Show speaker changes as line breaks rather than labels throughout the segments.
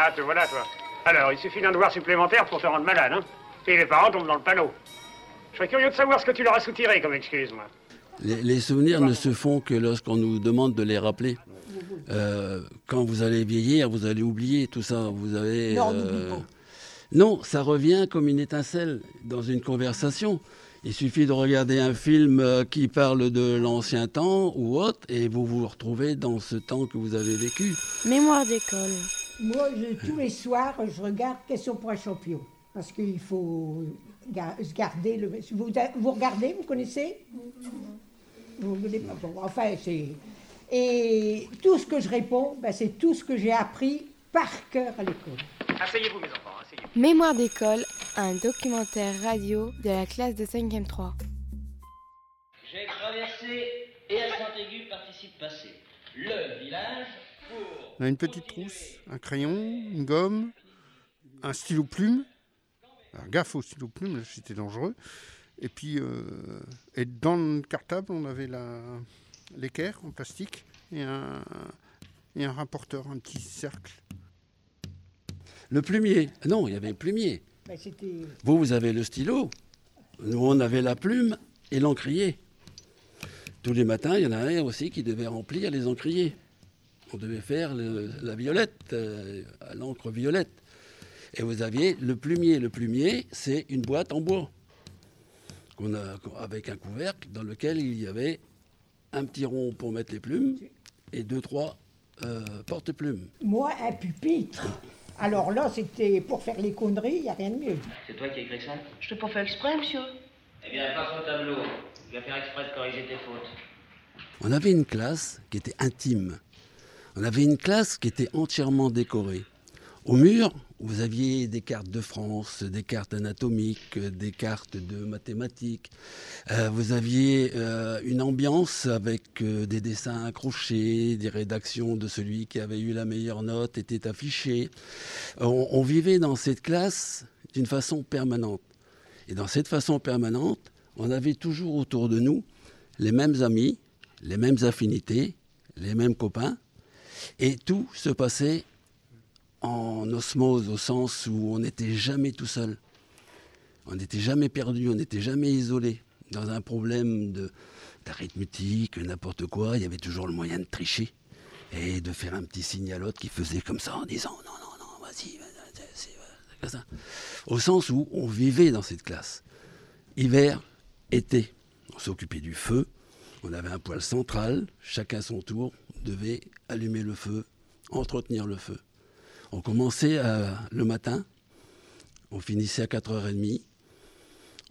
Ah, te voilà, toi. Alors, il suffit d'un devoir supplémentaire pour te rendre malade, hein Et les parents tombent dans le panneau. Je serais curieux de savoir ce que tu leur as soutiré comme excuse, moi.
Les, souvenirs ne se font que lorsqu'on nous demande de les rappeler. Euh, quand vous allez vieillir, vous allez oublier tout ça. Vous avez.
Non,
euh, non, ça revient comme une étincelle dans une conversation. Il suffit de regarder un film euh, qui parle de l'ancien temps ou autre, et vous vous retrouvez dans ce temps que vous avez vécu.
Mémoire d'école.
Moi, tous les soirs, je regarde Question pour un champion. Parce qu'il faut se garder le. Vous, vous regardez, vous connaissez? Vous ne pas. enfin, c'est. Et tout ce que je réponds, ben, c'est tout ce que j'ai appris par cœur à l'école.
Asseyez-vous, mes enfants, asseyez-vous.
Mémoire d'école, un documentaire radio de la classe de 5e 3.
J'ai traversé et à Saint-Aigu participe passé. Le village.
On a une petite trousse, un crayon, une gomme, un stylo plume. Alors, gaffe au stylo plume, c'était dangereux. Et puis, euh, et dans le cartable, on avait l'équerre en plastique et un, et un rapporteur, un petit cercle.
Le plumier. Non, il y avait le plumier. vous, vous avez le stylo. Nous, on avait la plume et l'encrier. Tous les matins, il y en a un aussi qui devait remplir les encriers. On devait faire la violette, euh, à l'encre violette. Et vous aviez le plumier. Le plumier, c'est une boîte en bois. a, avec un couvercle dans lequel il y avait un petit rond pour mettre les plumes et deux, trois euh, porte-plumes.
Moi, un pupitre. Alors là, c'était pour faire les conneries, il n'y a rien de mieux.
C'est toi qui as écrit ça?
Je t'ai pas fait exprès, monsieur.
Eh bien, passe au tableau. Je vais faire exprès de corriger tes fautes.
On avait une classe qui était intime. On avait une classe qui était entièrement décorée. Au mur, vous aviez des cartes de France, des cartes anatomiques, des cartes de mathématiques. Euh, vous aviez euh, une ambiance avec euh, des dessins accrochés, des rédactions de celui qui avait eu la meilleure note étaient affichées. on vivait dans cette classe d'une façon permanente. Et dans cette façon permanente, on avait toujours autour de nous les mêmes amis, les mêmes affinités, les mêmes copains. Et tout se passait en osmose, au sens où on n'était jamais tout seul. On n'était jamais perdu, on n'était jamais isolé. Dans un problème d'arithmétique, n'importe quoi, il y avait toujours le moyen de tricher et de faire un petit signe à l'autre qui faisait comme ça en disant non, non, non, vas-y, c'est ça. Au sens où on vivait dans cette classe. Hiver, été, on s'occupait du feu, on avait un poêle central, chacun son tour devait allumer le feu, entretenir le feu. On commençait le matin, on finissait à 4h30.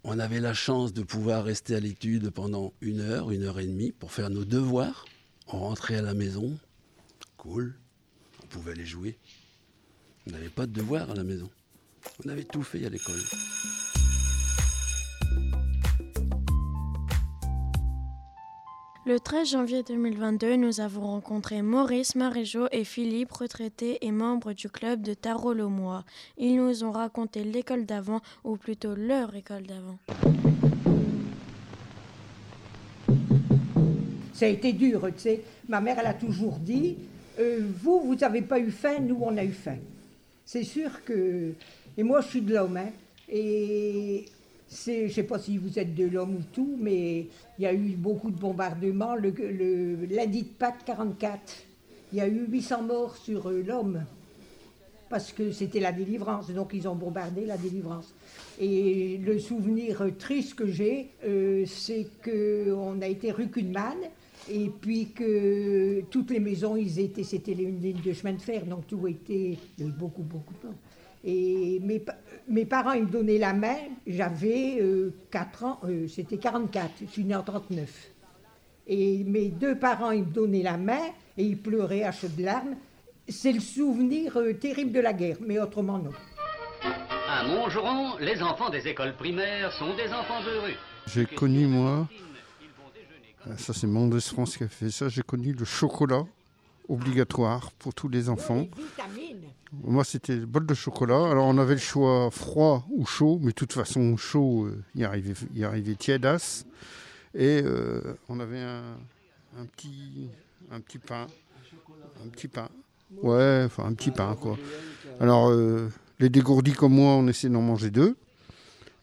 On avait la chance de pouvoir rester à l'étude pendant une heure, une heure et demie pour faire nos devoirs. On rentrait à la maison, cool, on pouvait aller jouer. On n'avait pas de devoirs à la maison. On avait tout fait à l'école.
Le 13 janvier 2022, nous avons rencontré Maurice Maréjo et Philippe, retraités et membres du club de tarot le mois. Ils nous ont raconté l'école d'avant, ou plutôt leur école d'avant.
Ça a été dur, tu sais. Ma mère, elle a toujours dit euh, Vous, vous n'avez pas eu faim, nous, on a eu faim. C'est sûr que. Et moi, je suis de l'homme, hein. Et je ne sais pas si vous êtes de l'homme ou tout, mais il y a eu beaucoup de bombardements. Le, lundi de Pâques 44, il y a eu 800 morts sur euh, l'homme, parce que c'était la délivrance, donc ils ont bombardé la délivrance. Et le souvenir triste que j'ai, euh, c'est qu'on a été rue Kuhnmann, et puis que toutes les maisons, ils étaient, c'était une ligne de chemin de fer, donc tout était, il y a eu beaucoup, beaucoup de temps. Et mes, mes parents, ils me donnaient la main, j'avais 4 euh, ans, euh, c'était 44, je suis née en 39. Et mes deux parents, ils me donnaient la main et ils pleuraient à chaudes larmes. C'est le souvenir euh, terrible de la guerre, mais autrement non.
À Montgeron, les enfants des écoles primaires sont des enfants heureux.
J'ai connu, moi, ça c'est Monde France qui a fait ça, j'ai connu le chocolat obligatoire pour tous les enfants. Moi, c'était le bol de chocolat. Alors, on avait le choix froid ou chaud, mais de toute façon, chaud, euh, il arrivait, il arrivait tiédasse. Et euh, on avait un, petit, un petit pain, un petit pain Ouais, enfin un petit pain quoi. Alors euh, les dégourdis comme moi, on essaie d'en manger deux.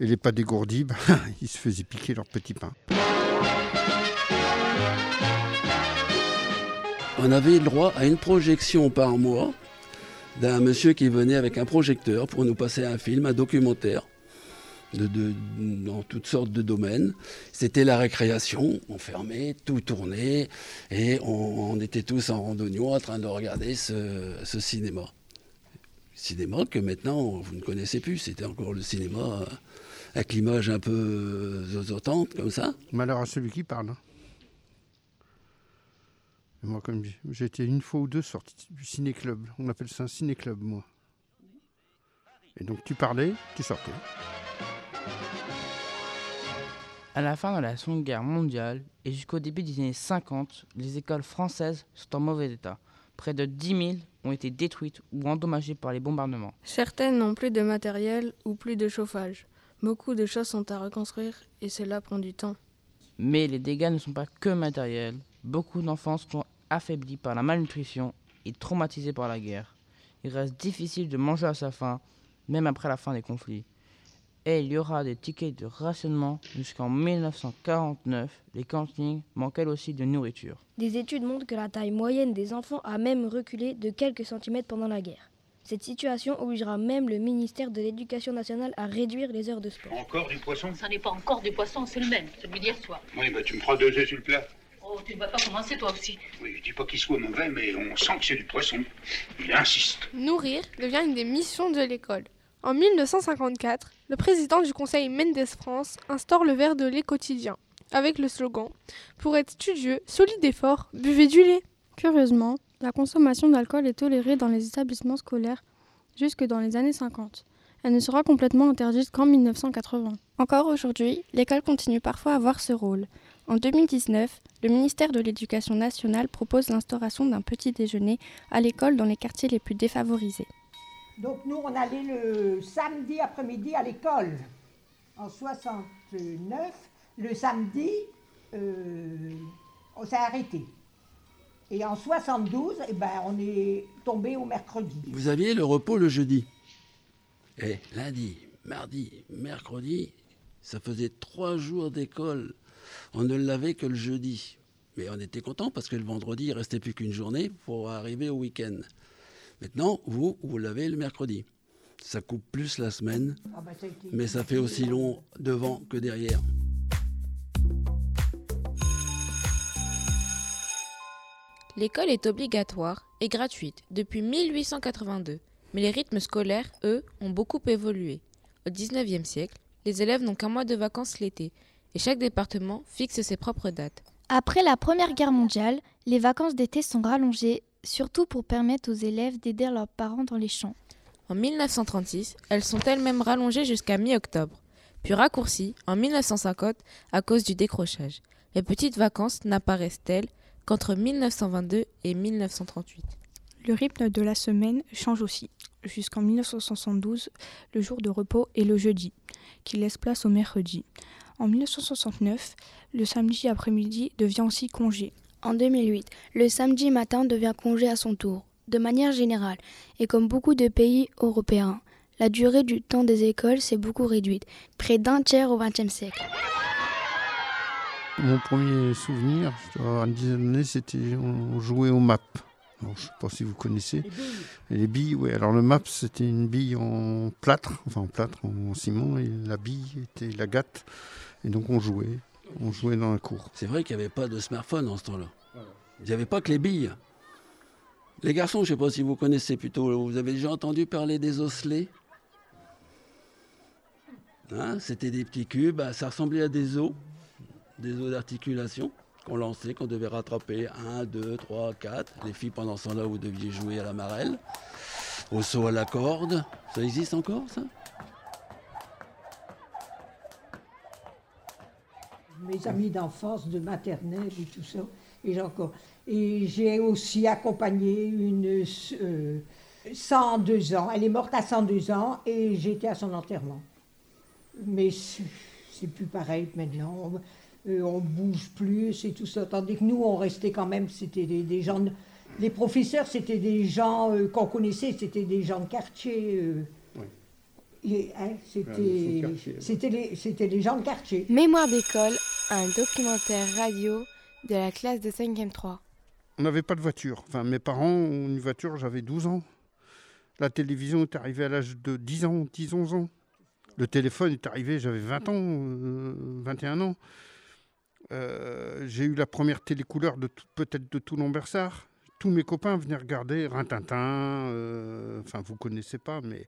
Et les pas dégourdis, bah, ils se faisaient piquer leur petit pain.
On avait le droit à une projection par mois d'un monsieur qui venait avec un projecteur pour nous passer un film, un documentaire. Dans toutes sortes de domaines. C'était la récréation, on fermait, tout tournait, et on, était tous en randonnion en train de regarder ce, cinéma. Cinéma que maintenant vous ne connaissez plus, c'était encore le cinéma euh, avec l'image un peu zozotante comme ça.
Malheur à celui qui parle. Moi, comme j'ai été une fois ou deux sorti du ciné-club. On appelle ça un ciné-club, moi. Et donc tu parlais, tu sortais.
À la fin de la Seconde Guerre mondiale et jusqu'au début des années 50, les écoles françaises sont en mauvais état. Près de 10 000 ont été détruites ou endommagées par les bombardements.
Certaines n'ont plus de matériel ou plus de chauffage. Beaucoup de choses sont à reconstruire et cela prend du temps.
Mais les dégâts ne sont pas que matériels. Beaucoup d'enfants sont affaiblis par la malnutrition et traumatisés par la guerre. Il reste difficile de manger à sa faim, même après la fin des conflits. Et il y aura des tickets de rationnement jusqu'en 1949. Les cantines manquaient aussi de nourriture.
Des études montrent que la taille moyenne des enfants a même reculé de quelques centimètres pendant la guerre. Cette situation obligera même le ministère de l'Éducation nationale à réduire les heures de sport.
Encore du poisson?
Ça n'est pas encore du poisson, c'est le même, celui d'hier soir.
Oui, bah tu me prends deux œufs sur le plat.
Oh, tu ne vas pas commencer toi aussi.
Oui, je dis pas qu'il soit mauvais, mais on sent que c'est du poisson. Il insiste.
Nourrir devient une des missions de l'école. En 1954, le président du Conseil Mendes France instaure le verre de lait quotidien, avec le slogan Pour être studieux, solide et fort, buvez du lait.
Curieusement, la consommation d'alcool est tolérée dans les établissements scolaires jusque dans les années 50. Elle ne sera complètement interdite qu'en 1980. Encore aujourd'hui, l'école continue parfois à avoir ce rôle. En 2019, le ministère de l'Éducation nationale propose l'instauration d'un petit déjeuner à l'école dans les quartiers les plus défavorisés.
Donc nous, on allait le samedi après-midi à l'école. En 69, le samedi, euh, on s'est arrêté. Et en 72, eh ben, on est tombé au mercredi.
Vous aviez le repos le jeudi. Et lundi, mardi, mercredi, ça faisait trois jours d'école on ne l'avait que le jeudi. Mais on était content parce que le vendredi, il restait plus qu'une journée pour arriver au week-end. Maintenant, vous, vous l'avez le mercredi. Ça coupe plus la semaine, ah bah, mais ça fait aussi long devant que derrière.
L'école est obligatoire et gratuite depuis 1882, mais les rythmes scolaires, eux, ont beaucoup évolué. Au XIXe siècle, les élèves n'ont qu'un mois de vacances l'été et chaque département fixe ses propres dates.
Après la Première Guerre mondiale, les vacances d'été sont rallongées, surtout pour permettre aux élèves d'aider leurs parents dans les champs.
En 1936, elles sont elles-mêmes rallongées jusqu'à mi-octobre, puis raccourcies en 1950 à cause du décrochage. Les petites vacances n'apparaissent-elles qu'entre 1922 et 1938.
Le rythme de la semaine change aussi. Jusqu'en 1972, le jour de repos est le jeudi, qui laisse place au mercredi. En 1969, le samedi après-midi devient aussi congé.
En 2008, le samedi matin devient congé à son tour. De manière générale, et comme beaucoup de pays européens, la durée du temps des écoles s'est beaucoup réduite, près d'un tiers au XXe siècle.
Mon premier souvenir, je dois avoir une dizaine d'années, c'était on jouait au map. je ne sais pas si vous connaissez. Les billes. oui. Alors le map, c'était une bille en plâtre, enfin en plâtre, en ciment, et la bille était la gâte. Et donc on jouait, on jouait dans la cour.
C'est vrai qu'il n'y avait pas de smartphone en ce temps-là. Il n'y avait pas que les billes. Les garçons, je ne sais pas si vous connaissez plutôt, vous avez déjà entendu parler des osselets? Hein, C'était des petits cubes, bah, ça ressemblait à des os, des os d'articulation qu'on lançait, qu'on devait rattraper. 1, 2, 3, 4. Les filles, pendant ce temps-là, vous deviez jouer à la marelle, au saut à la corde. Ça existe encore, ça?
Mes amis d'enfance, de maternelle et tout ça. Et, encore. et j'ai aussi accompagné une 102 euh, ans. Elle est morte à 102 ans et j'étais à son enterrement. Mais c'est plus pareil maintenant. On, euh, on bouge plus et tout ça. Tandis que nous, on restait quand même, c'était des, gens Les professeurs, c'était des gens euh, qu'on connaissait, c'était des gens de quartier. euh. Et, hein, c'était c'était les, c'était les gens de quartier.
Mémoire d'école, un documentaire radio de la classe de 5e 3.
On n'avait pas de voiture. Enfin, mes parents ont une voiture, j'avais 12 ans. La télévision est arrivée à l'âge de 10 ans, 10-11 ans. Le téléphone est arrivé, j'avais 20 ans, euh, 21 ans. Euh, j'ai eu la première télécouleur de peut-être de Toulon-Bersard. Tous mes copains venaient regarder Rintintin. euh, Enfin, vous connaissez pas, mais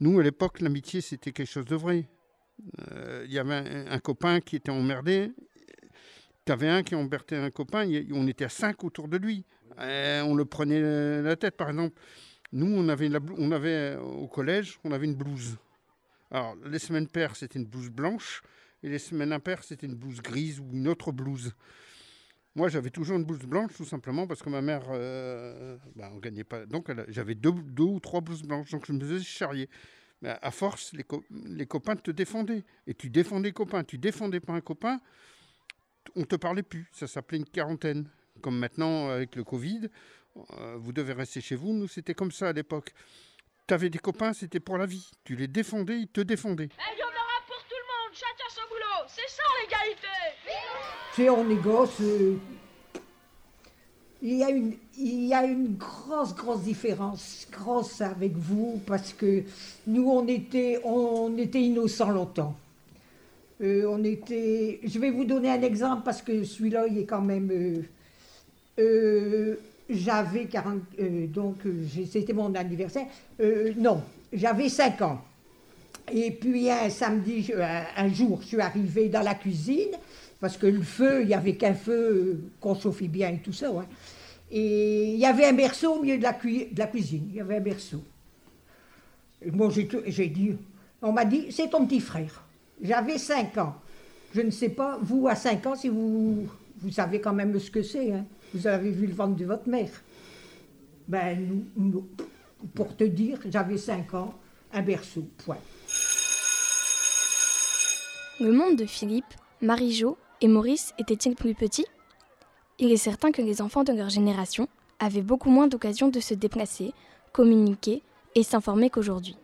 nous, à l'époque, l'amitié, c'était quelque chose de vrai. Euh, Il y avait un, copain qui était emmerdé. Tu avais un qui emmerdait un copain. On était à cinq autour de lui. Euh, on le prenait la tête, par exemple. Nous, on avait, la on avait euh, au collège, on avait une blouse. Alors, les semaines paires, c'était une blouse blanche. Et les semaines impaires, c'était une blouse grise ou une autre blouse. Moi, j'avais toujours une blouse blanche, tout simplement parce que ma mère, euh, bah, on gagnait pas. Donc, j'avais deux, deux ou trois blouses blanches. Donc, je me faisais charrier. Mais à force, les, co- les copains te défendaient. Et tu défendais les copains. Tu défendais pas un copain, on te parlait plus. Ça s'appelait une quarantaine. Comme maintenant, avec le Covid, euh, vous devez rester chez vous. Nous, c'était comme ça à l'époque. Tu avais des copains, c'était pour la vie. Tu les défendais, ils te défendaient.
Il y en aura pour tout le monde, chacun son boulot. C'est ça l'égalité.
Tu sais, on euh, il, y a une, il y a une grosse, grosse différence, grosse avec vous, parce que nous, on était, on était innocents longtemps. Euh, on était. Je vais vous donner un exemple parce que celui-là, il est quand même. euh, euh, j'avais 40. euh, donc, c'était mon anniversaire. Non, j'avais 5 ans. Et puis un samedi, un, jour, je suis arrivée dans la cuisine, parce que le feu, il n'y avait qu'un feu qu'on chauffait bien et tout ça. Et il y avait un berceau au milieu de la, cuisine. Il y avait un berceau. Moi, j'ai dit, on m'a dit, c'est ton petit frère. J'avais 5 ans. Je ne sais pas, vous, à 5 ans, si vous, vous savez quand même ce que c'est. hein. Vous avez vu le ventre de votre mère. Ben, nous, pour te dire, j'avais 5 ans, un berceau, point.
Le monde de Philippe, Marie-Jo et Maurice était-il plus petit Il est certain que les enfants de leur génération avaient beaucoup moins d'occasions de se déplacer, communiquer et s'informer qu'aujourd'hui.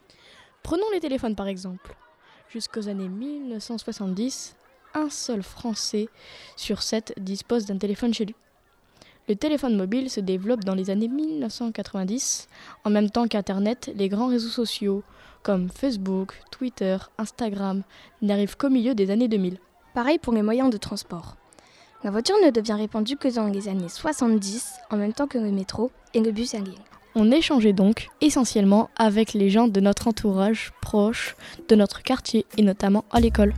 Prenons les téléphones par exemple. Jusqu'aux années 1970, un seul Français sur sept dispose d'un téléphone chez lui. Le téléphone mobile se développe dans les années 1990, en même temps qu'Internet, les grands réseaux sociaux comme Facebook, Twitter, Instagram n'arrivent qu'au milieu des années 2000.
Pareil pour les moyens de transport. La voiture ne devient répandue que dans les années 70, en même temps que le métro et le bus à ligne.
On échangeait donc essentiellement avec les gens de notre entourage proche, de notre quartier et notamment à l'école.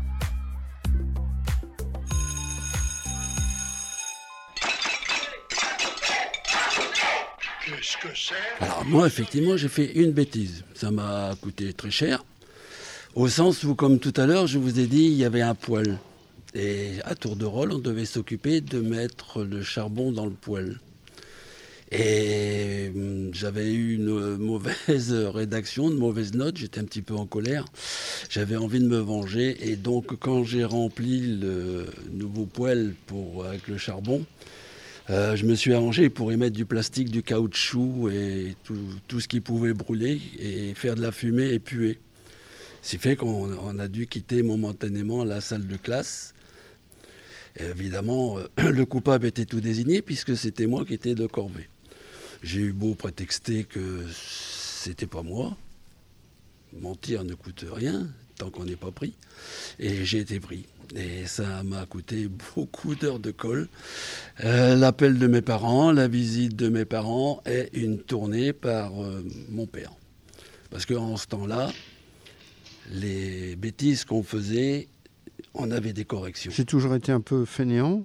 Alors moi, effectivement, j'ai fait une bêtise. Ça m'a coûté très cher. Au sens où, comme tout à l'heure, je vous ai dit, il y avait un poêle. Et à tour de rôle, on devait s'occuper de mettre le charbon dans le poêle. Et hum, j'avais eu une mauvaise rédaction, une mauvaise note, j'étais un petit peu en colère. J'avais envie de me venger. Et donc, quand j'ai rempli le nouveau poêle avec le charbon, euh, je me suis arrangé pour y mettre du plastique, du caoutchouc et tout, ce qui pouvait brûler et faire de la fumée et puer. C'est fait qu'on on a dû quitter momentanément la salle de classe. Évidemment, euh, le coupable était tout désigné puisque c'était moi qui étais de corvée. J'ai eu beau prétexter que c'était pas moi. Mentir ne coûte rien tant qu'on n'est pas pris. Et j'ai été pris. Et ça m'a coûté beaucoup d'heures de colle. Euh, L'appel de mes parents, la visite de mes parents et une tournée par euh, mon père. Parce qu'en ce temps-là, les bêtises qu'on faisait, on avait des corrections.
J'ai toujours été un peu fainéant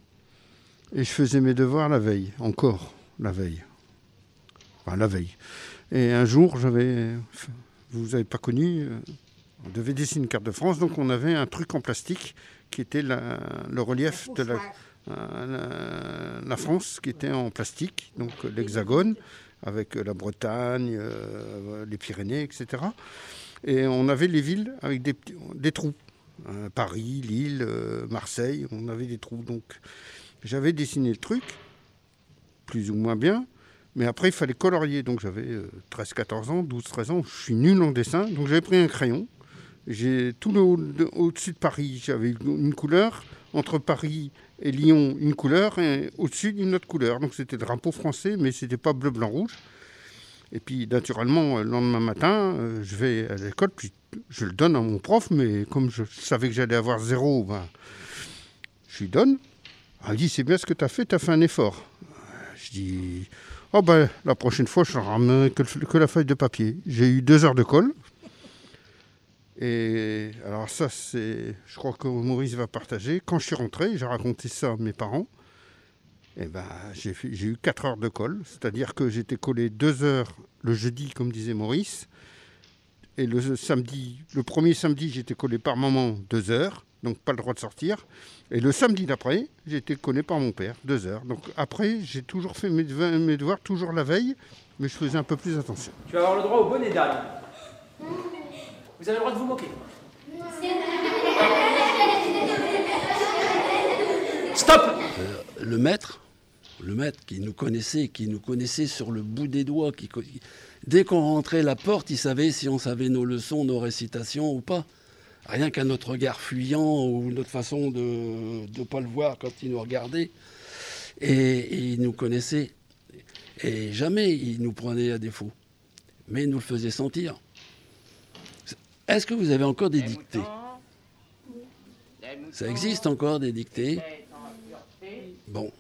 et je faisais mes devoirs la veille, encore la veille. Enfin, la veille. Et un jour, j'avais. Vous n'avez pas connu. euh, On devait dessiner une carte de France, donc on avait un truc en plastique qui était la- le relief de la, euh, la- la France, qui était en plastique, donc l'hexagone, avec euh, la Bretagne, euh, les Pyrénées, etc. Et on avait les villes avec des, trous. Euh, Paris, Lille, Marseille, on avait des trous. Donc j'avais dessiné le truc, plus ou moins bien, Mais après, il fallait colorier. Donc j'avais 13-14 ans, 12-13 ans. Je suis nul en dessin. Donc j'avais pris un crayon. J'ai tout le au-dessus de Paris, j'avais une couleur. Entre Paris et Lyon, une couleur. Et au-dessus, une autre couleur. Donc c'était drapeau français, mais c'était pas bleu, blanc, rouge. Et puis, naturellement, le lendemain matin, je vais à l'école, puis je le donne à mon prof, mais comme je savais que j'allais avoir zéro, ben, je lui donne. Elle dit C'est bien ce que tu as fait, tu as fait un effort. Je dis Oh ben, la prochaine fois, je ne ramène que, la feuille de papier. J'ai eu deux heures de colle. Et alors, ça, c'est. Je crois que Maurice va partager. Quand je suis rentré, j'ai raconté ça à mes parents. Et ben, j'ai eu quatre heures de colle. C'est-à-dire que j'étais collé deux heures le jeudi, comme disait Maurice. Et le samedi, le premier samedi, j'étais collé par maman deux heures, donc pas le droit de sortir. Et le samedi d'après, j'ai été collé par mon père deux heures. Donc après, j'ai toujours fait mes devoirs, toujours la veille, mais je faisais un peu plus attention.
Tu vas avoir le droit au bonnet d'âne. Vous avez le droit de vous moquer. Stop
euh, Le maître, le maître qui nous connaissait, qui nous connaissait sur le bout des doigts, Dès qu'on rentrait la porte, il savait si on savait nos leçons, nos récitations ou pas. Rien qu'à notre regard fuyant ou notre façon de ne pas le voir quand il nous regardait. Et, il nous connaissait. Et jamais il nous prenait à défaut. Mais il nous le faisait sentir. Est-ce que vous avez encore des dictées? Ça existe encore des dictées? Bon,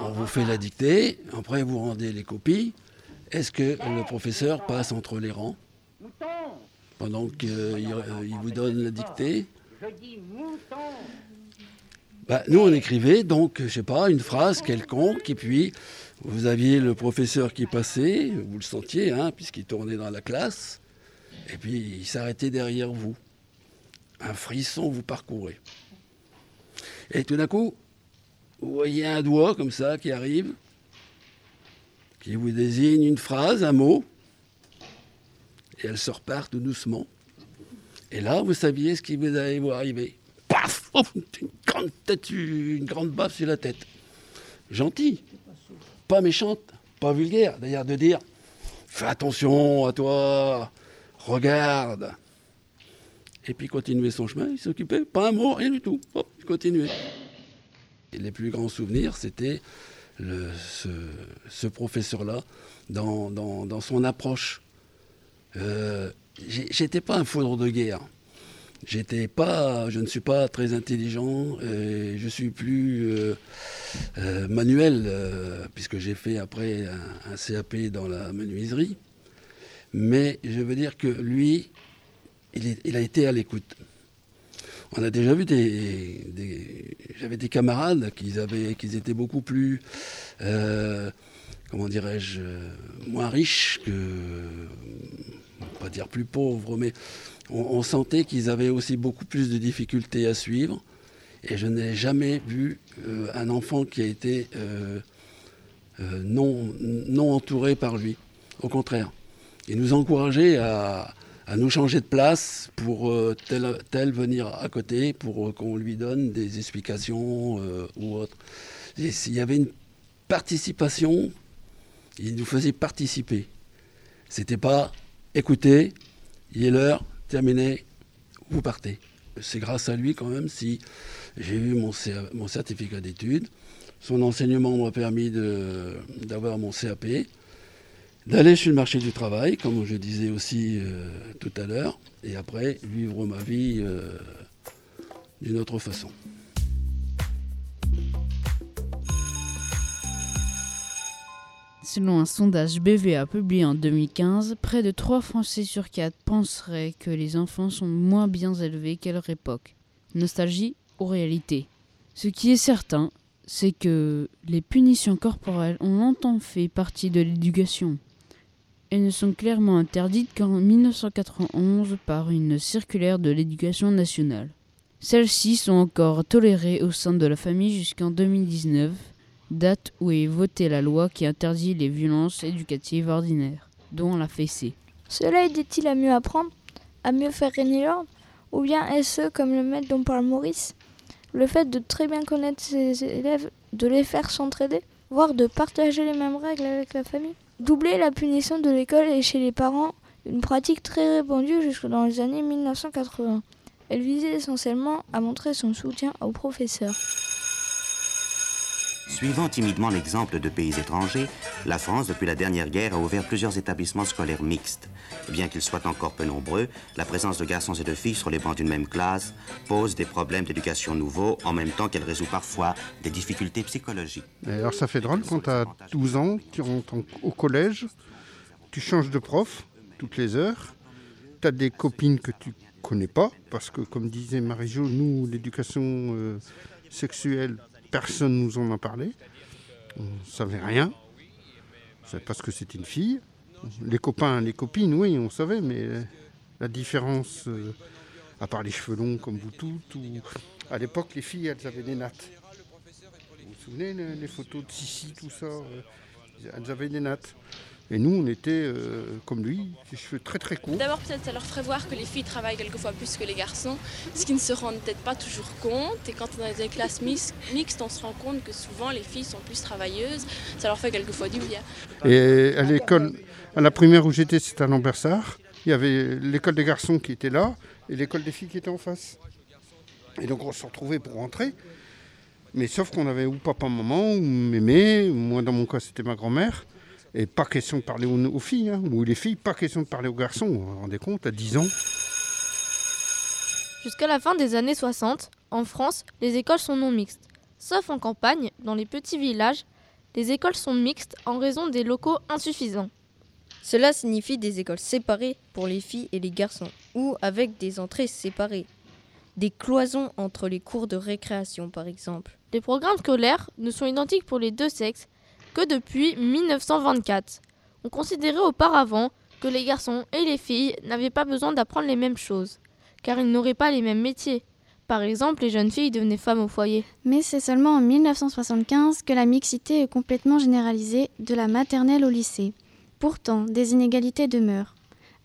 on vous fait la dictée, après vous rendez les copies. Est-ce que le professeur passe entre les rangs? Pendant qu'il euh, vous donne la dictée? Bah, Nous, on écrivait donc, je sais pas, une phrase quelconque, et puis vous aviez le professeur qui passait, vous le sentiez, hein, puisqu'il tournait dans la classe, et puis il s'arrêtait derrière vous. Un frisson vous parcourait. Et tout d'un coup, vous voyez un doigt comme ça qui arrive, qui vous désigne une phrase, un mot, et elle se repart tout doucement. Et là, vous saviez ce qui vous allait vous arriver. Paf Une grande tête, une grande baffe sur la tête. Gentil, pas méchante, pas vulgaire, d'ailleurs de dire fais attention à toi, regarde. Et puis continuer son chemin, il s'occupait, pas un mot, rien du tout. il continuait. Les plus grands souvenirs, c'était ce, professeur-là dans, son approche. Euh, j'étais pas un foudre de guerre. J'étais pas, je ne suis pas très intelligent. Je suis plus euh, euh, manuel puisque j'ai fait après un, CAP dans la menuiserie. Mais je veux dire que lui, il a été à l'écoute. On a déjà vu des, j'avais des camarades qui avaient, étaient beaucoup plus, euh, comment dirais-je, moins riches que, pas dire plus pauvres, mais on, sentait qu'ils avaient aussi beaucoup plus de difficultés à suivre. Et je n'ai jamais vu euh, un enfant qui a été euh, non, non entouré par lui. Au contraire, il nous encourageait à, à nous changer de place pour euh, tel, venir à côté, pour euh, qu'on lui donne des explications euh, ou autre. S'il y avait une participation, il nous faisait participer. C'était pas écoutez, il est l'heure, terminé, vous partez. C'est grâce à lui quand même si j'ai eu mon, mon certificat d'études. Son enseignement m'a permis d'avoir mon CAP d'aller sur le marché du travail, comme je disais aussi euh, tout à l'heure, et après vivre ma vie euh, d'une autre façon.
Selon un sondage BVA publié en 2015, près de 3 Français sur 4 penseraient que les enfants sont moins bien élevés qu'à leur époque. Nostalgie ou réalité? Ce qui est certain, c'est que les punitions corporelles ont longtemps fait partie de l'éducation. Elles ne sont clairement interdites qu'en 1991 par une circulaire de l'éducation nationale. Celles-ci sont encore tolérées au sein de la famille jusqu'en 2019, date où est votée la loi qui interdit les violences éducatives ordinaires, dont la fessée.
Cela aide-t-il à mieux apprendre, à mieux faire régner l'ordre Ou bien est-ce, comme le maître dont parle Maurice, le fait de très bien connaître ses élèves, de les faire s'entraider voire de partager les mêmes règles avec la famille? Doubler la punition de l'école est chez les parents une pratique très répandue jusque dans les années 1980. Elle visait essentiellement à montrer son soutien aux professeurs.
Suivant timidement l'exemple de pays étrangers, la France, depuis la dernière guerre, a ouvert plusieurs établissements scolaires mixtes. Bien qu'ils soient encore peu nombreux, la présence de garçons et de filles sur les bancs d'une même classe pose des problèmes d'éducation nouveaux, en même temps qu'elle résout parfois des difficultés psychologiques.
alors ça fait drôle quand tu as 12 ans, tu rentres au collège, tu changes de prof toutes les heures, tu as des copines que tu connais pas, parce que comme disait Marie-Jo, nous, l'éducation euh, sexuelle, personne nous en a parlé. On ne savait rien. C'est parce que c'était une fille. Les copains, les copines, oui, on savait, mais la différence, euh, à part les cheveux longs comme vous toutes, à l'époque, les filles, elles avaient des nattes. Vous vous souvenez, les, photos de Sissi, tout ça euh, Elles avaient des nattes. Et nous, on était euh, comme lui, des cheveux très très courts.
D'abord, peut-être, ça leur ferait voir que les filles travaillent quelquefois plus que les garçons, ce qu'ils ne se rendent peut-être pas toujours compte. Et quand on est dans des classes mixtes, on se rend compte que souvent les filles sont plus travailleuses. Ça leur fait quelquefois du bien.
Et à l'école, à la primaire où j'étais, c'était à Lambersart. Il y avait l'école des garçons qui était là et l'école des filles qui était en face. Et donc on se retrouvait pour rentrer. Mais sauf qu'on avait ou papa-maman, ou mémé, moi dans mon cas c'était ma grand-mère. Et pas question de parler aux, filles, hein, ou les filles, pas question de parler aux garçons. Vous vous rendez compte, à 10 ans
Jusqu'à la fin des années 60, en France, les écoles sont non mixtes. Sauf en campagne, dans les petits villages, les écoles sont mixtes en raison des locaux insuffisants.
Cela signifie des écoles séparées pour les filles et les garçons, ou avec des entrées séparées. Des cloisons entre les cours de récréation, par exemple.
Les programmes scolaires ne sont identiques pour les deux sexes que depuis 1924. On considérait auparavant que les garçons et les filles n'avaient pas besoin d'apprendre les mêmes choses, car ils n'auraient pas les mêmes métiers. Par exemple, les jeunes filles devenaient femmes au foyer.
Mais c'est seulement en 1975 que la mixité est complètement généralisée, de la maternelle au lycée. Pourtant, des inégalités demeurent.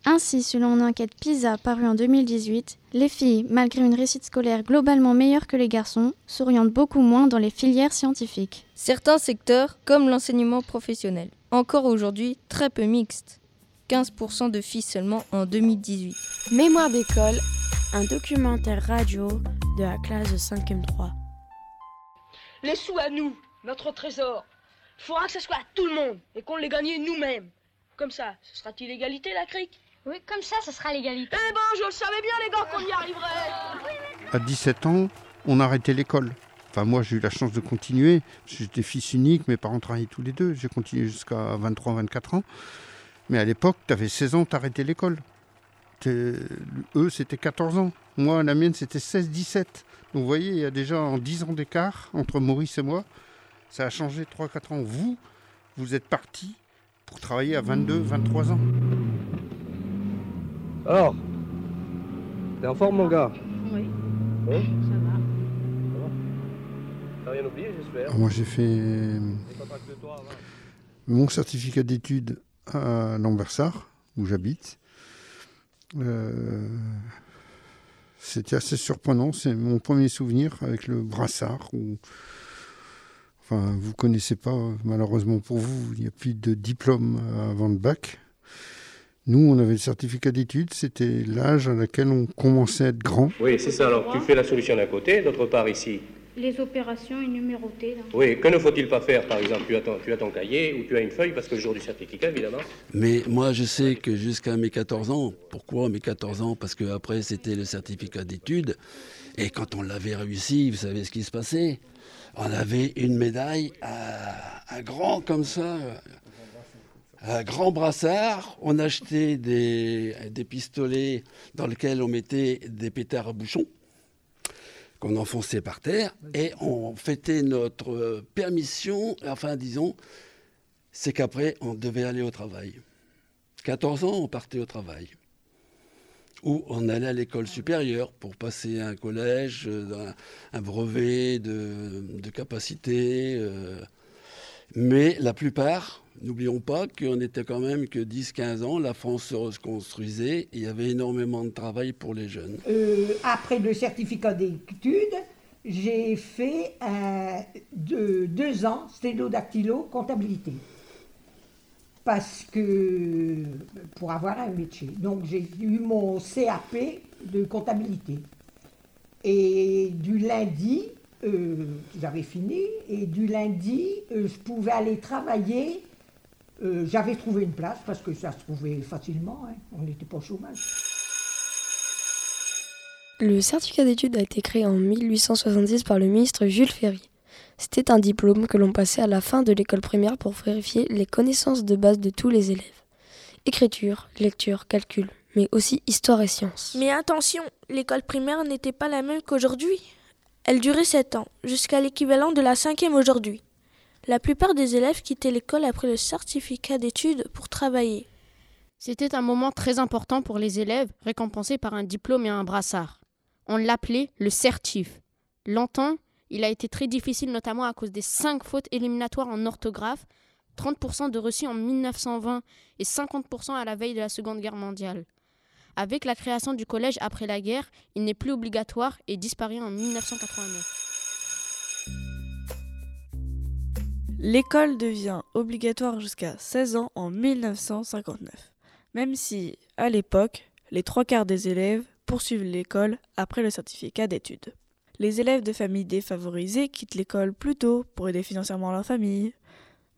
Ainsi, selon une enquête PISA parue en 2018, les filles, malgré une réussite scolaire globalement meilleure que les garçons, s'orientent beaucoup moins dans les filières scientifiques.
Certains secteurs, comme l'enseignement professionnel, encore aujourd'hui très peu mixtes. 15% de filles seulement en 2018.
Mémoire d'école, un documentaire radio de la classe de 5e 3.
Les sous à nous, notre trésor. Il faudra que ce soit à tout le monde et qu'on les gagne nous-mêmes. Comme ça, ce sera-t-il l'égalité la crique?
Oui, comme ça, ce sera l'égalité.
Eh ben, je le savais bien, les gars, qu'on y arriverait.
À 17 ans, on a arrêté l'école. Enfin, moi, j'ai eu la chance de continuer. J'étais fils unique, mes parents travaillaient tous les deux. J'ai continué jusqu'à 23-24 ans. Mais à l'époque, tu avais 16 ans, tu arrêté l'école. Eux, c'était 14 ans. Moi, la mienne, c'était 16-17. Donc, vous voyez, il y a déjà en 10 ans d'écart entre Maurice et moi. Ça a changé 3-4 ans. Vous, vous êtes parti pour travailler à 22-23 ans.
Alors, t'es en forme, mon gars
Oui. ça va.
T'as rien oublié, j'espère
ah, Moi, j'ai fait mon certificat d'études à Lambersart, où j'habite. Euh, c'était assez surprenant. C'est mon premier souvenir avec le brassard. Où, enfin, vous connaissez pas, malheureusement pour vous, il n'y a plus de diplôme avant le bac. Nous, on avait le certificat d'études, c'était l'âge à laquelle on commençait à être grand.
Oui, c'est ça. Alors, tu fais la solution d'un côté, d'autre part ici.
Les opérations numérotées.
Oui, que ne faut-il pas faire, par exemple? Tu as, ton, tu as ton cahier ou tu as une feuille, parce que le jour du certificat, évidemment.
Mais moi, je sais que jusqu'à mes 14 ans, pourquoi mes 14 ans? Parce qu'après, c'était le certificat d'études. Et quand on l'avait réussi, vous savez ce qui se passait? On avait une médaille à, à grand comme ça, un grand brassard. On achetait des, des, pistolets dans lesquels on mettait des pétards à bouchon qu'on enfonçait par terre et on fêtait notre permission, enfin disons, c'est qu'après on devait aller au travail. 14 ans, on partait au travail. Ou on allait à l'école supérieure pour passer un collège, un, un brevet de, de capacité. Euh. mais la plupart, N'oublions pas qu'on n'était quand même que 10-15 ans, la France se reconstruisait, il y avait énormément de travail pour les jeunes.
Euh, après le certificat d'études, j'ai fait de, deux ans sténodactylo comptabilité. Parce que, pour avoir un métier. Donc j'ai eu mon CAP de comptabilité. Et du lundi, euh, j'avais fini, et du lundi, euh, je pouvais aller travailler. Euh, j'avais trouvé une place parce que ça se trouvait facilement, hein. on n'était pas au chômage.
Le certificat d'études a été créé en 1870 par le ministre Jules Ferry. C'était un diplôme que l'on passait à la fin de l'école primaire pour vérifier les connaissances de base de tous les élèves. Écriture, lecture, calcul, mais aussi histoire et sciences.
Mais attention, l'école primaire n'était pas la même qu'aujourd'hui. Elle durait 7 ans, jusqu'à l'équivalent de la cinquième aujourd'hui. La plupart des élèves quittaient l'école après le certificat d'études pour travailler.
C'était un moment très important pour les élèves, récompensés par un diplôme et un brassard. On l'appelait le certif. Longtemps, il a été très difficile, notamment à cause des cinq fautes éliminatoires en orthographe, 30% de reçus en 1920 et 50% à la veille de la Seconde Guerre mondiale. Avec la création du collège après la guerre, il n'est plus obligatoire et disparaît en 1989.
L'école devient obligatoire jusqu'à 16 ans en 1959, même si, à l'époque, les trois quarts des élèves poursuivent l'école après le certificat d'études. Les élèves de familles défavorisées quittent l'école plus tôt pour aider financièrement leur famille.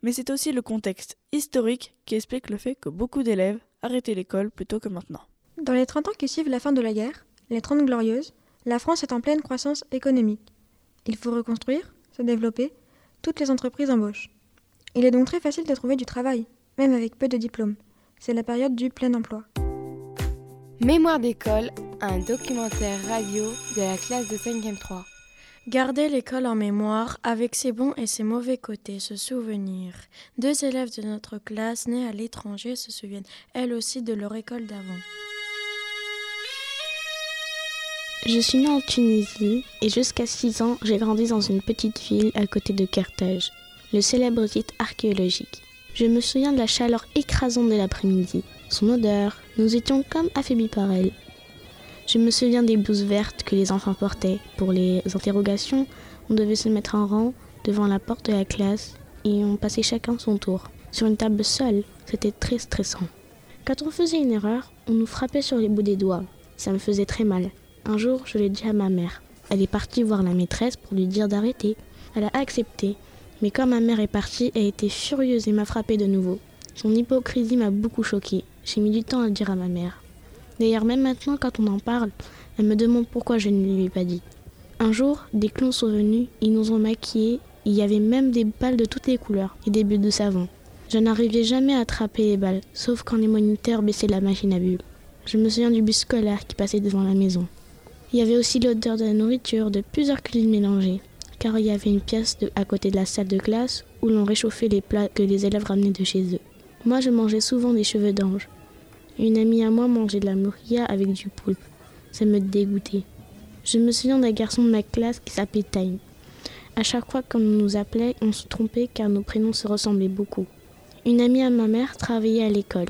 Mais c'est aussi le contexte historique qui explique le fait que beaucoup d'élèves arrêtaient l'école plus tôt que maintenant.
Dans les 30 ans qui suivent la fin de la guerre, les 30 glorieuses, la France est en pleine croissance économique. Il faut reconstruire, se développer, toutes les entreprises embauchent. Il est donc très facile de trouver du travail, même avec peu de diplômes. C'est la période du plein emploi.
Mémoire d'école, un documentaire radio de la classe de 5e 3.
Garder l'école en mémoire avec ses bons et ses mauvais côtés, se souvenir. Deux élèves de notre classe nés à l'étranger se souviennent elles aussi de leur école d'avant.
Je suis née en Tunisie et jusqu'à 6 ans, j'ai grandi dans une petite ville à côté de Carthage, le célèbre site archéologique. Je me souviens de la chaleur écrasante de l'après-midi, son odeur, nous étions comme affaiblis par elle. Je me souviens des blouses vertes que les enfants portaient. Pour les interrogations, on devait se mettre en rang devant la porte de la classe et on passait chacun son tour. Sur une table seule, c'était très stressant. Quand on faisait une erreur, on nous frappait sur les bouts des doigts. Ça me faisait très mal. Un jour, je l'ai dit à ma mère. Elle est partie voir la maîtresse pour lui dire d'arrêter. Elle a accepté. Mais quand ma mère est partie, elle était furieuse et m'a frappé de nouveau. Son hypocrisie m'a beaucoup choquée. J'ai mis du temps à le dire à ma mère. D'ailleurs, même maintenant, quand on en parle, elle me demande pourquoi je ne lui ai pas dit. Un jour, des clowns sont venus, ils nous ont maquillés, il y avait même des balles de toutes les couleurs et des bulles de savon. Je n'arrivais jamais à attraper les balles, sauf quand les moniteurs baissaient la machine à bulles. Je me souviens du bus scolaire qui passait devant la maison. Il y avait aussi l'odeur de la nourriture, de plusieurs cuisines mélangées, car il y avait une pièce à côté de la salle de classe où l'on réchauffait les plats que les élèves ramenaient de chez eux. Moi, je mangeais souvent des cheveux d'ange. Une amie à moi mangeait de la moria avec du poulpe. Ça me dégoûtait. Je me souviens d'un garçon de ma classe qui s'appelait Time. À chaque fois qu'on nous appelait, on se trompait car nos prénoms se ressemblaient beaucoup. Une amie à ma mère travaillait à l'école.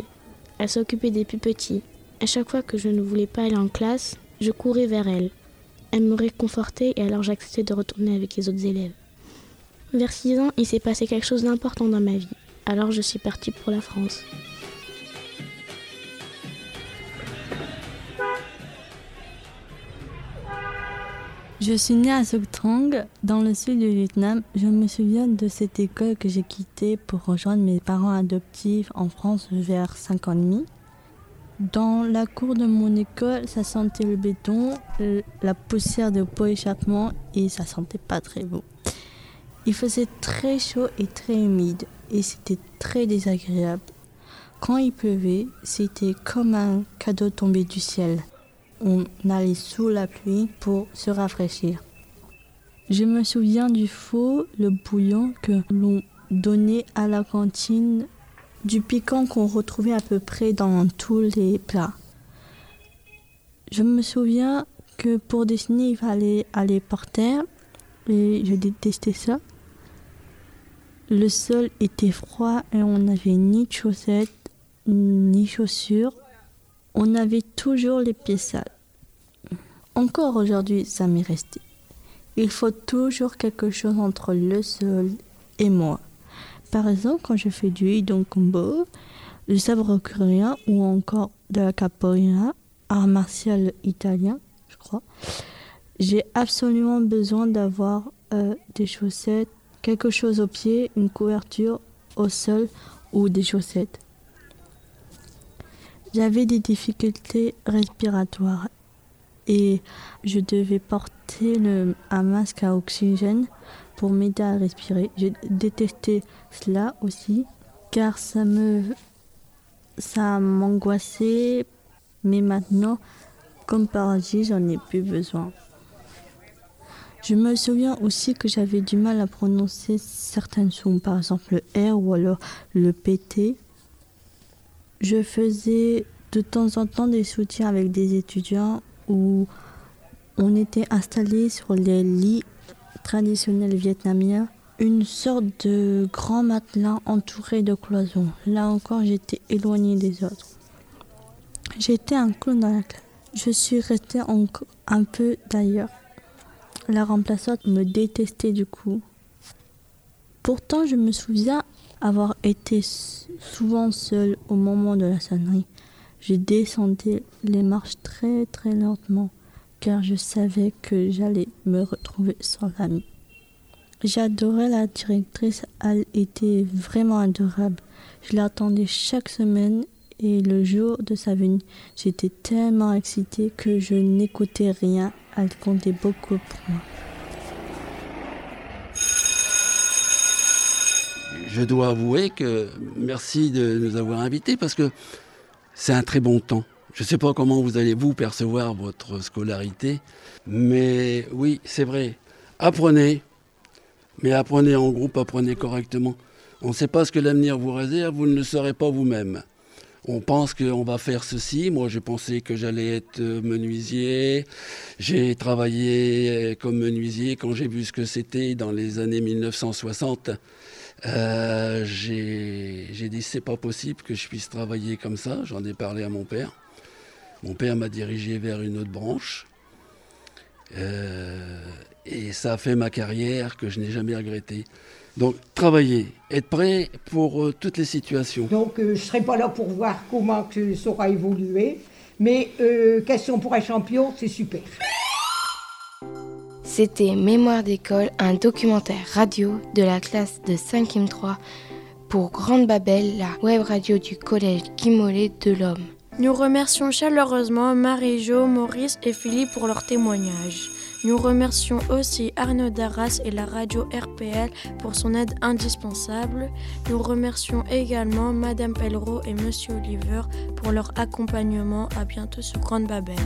Elle s'occupait des plus petits. À chaque fois que je ne voulais pas aller en classe, je courais vers elle. Elle me réconfortait et alors j'acceptais de retourner avec les autres élèves. Vers 6 ans, il s'est passé quelque chose d'important dans ma vie. Alors je suis partie pour la France.
Je suis née à Trong, dans le sud du Vietnam. Je me souviens de cette école que j'ai quittée pour rejoindre mes parents adoptifs en France vers 5 ans et demi. Dans la cour de mon école, ça sentait le béton, la poussière de pot échappement et ça sentait pas très beau. Il faisait très chaud et très humide et c'était très désagréable. Quand il pleuvait, c'était comme un cadeau tombé du ciel. On allait sous la pluie pour se rafraîchir. Je me souviens du faux, le bouillon que l'on donnait à la cantine du piquant qu'on retrouvait à peu près dans tous les plats. Je me souviens que pour dessiner, il fallait aller par terre et je détestais ça. Le sol était froid et on n'avait ni chaussettes ni chaussures. On avait toujours les pieds sales. Encore aujourd'hui, ça m'est resté. Il faut toujours quelque chose entre le sol et moi. Par exemple, quand je fais du hidon combo, du sabre coréen ou encore de la capoeira, art martial italien, je crois, j'ai absolument besoin d'avoir euh, des chaussettes, quelque chose au pied, une couverture au sol ou des chaussettes. J'avais des difficultés respiratoires et je devais porter un masque à oxygène pour m'aider à respirer. J'ai détesté cela aussi car ça me ça m'angoissait mais maintenant comme par j'en ai plus besoin. Je me souviens aussi que j'avais du mal à prononcer certaines sons, par exemple le R ou alors le PT. Je faisais de temps en temps des soutiens avec des étudiants où on était installé sur les lits traditionnels vietnamiens, une sorte de grand matelas entouré de cloisons. Là encore, j'étais éloignée des autres. J'étais un clown dans la classe. Je suis restée un peu d'ailleurs. La remplaçante me détestait du coup. Pourtant, je me souviens avoir été souvent seule au moment de la sonnerie. Je descendais les marches très très lentement car je savais que j'allais me retrouver sans amie. J'adorais la directrice, elle était vraiment adorable. Je l'attendais chaque semaine et le jour de sa venue, j'étais tellement excitée que je n'écoutais rien elle comptait beaucoup pour moi.
Je dois avouer que merci de nous avoir invités parce que c'est un très bon temps. Je ne sais pas comment vous allez vous percevoir votre scolarité, mais oui, c'est vrai. Apprenez, mais apprenez en groupe, apprenez correctement. On ne sait pas ce que l'avenir vous réserve, vous ne le saurez pas vous-même on pense qu'on va faire ceci. Moi, j'ai pensé que j'allais être menuisier. J'ai travaillé comme menuisier quand j'ai vu ce que c'était dans les années 1960. Euh, j'ai dit c'est pas possible que je puisse travailler comme ça. J'en ai parlé à mon père. Mon père m'a dirigé vers une autre branche. Euh, et ça a fait ma carrière que je n'ai jamais regretté. Donc, travailler, être prêt pour euh, toutes les situations.
Donc, euh, je ne serai pas là pour voir comment que ça aura évolué, mais euh, question pour un champion, c'est super.
C'était Mémoire d'école, un documentaire radio de la classe de 5e 3 pour Grande Babel, la web radio du collège Guy de l'Homme.
Nous remercions chaleureusement Marie-Jo, Maurice et Philippe pour leur témoignage. Nous remercions aussi Arnaud Darras et la radio RPL pour son aide indispensable. Nous remercions également Madame Pellereau et Monsieur Oliver pour leur accompagnement. À bientôt sur Grande Babel.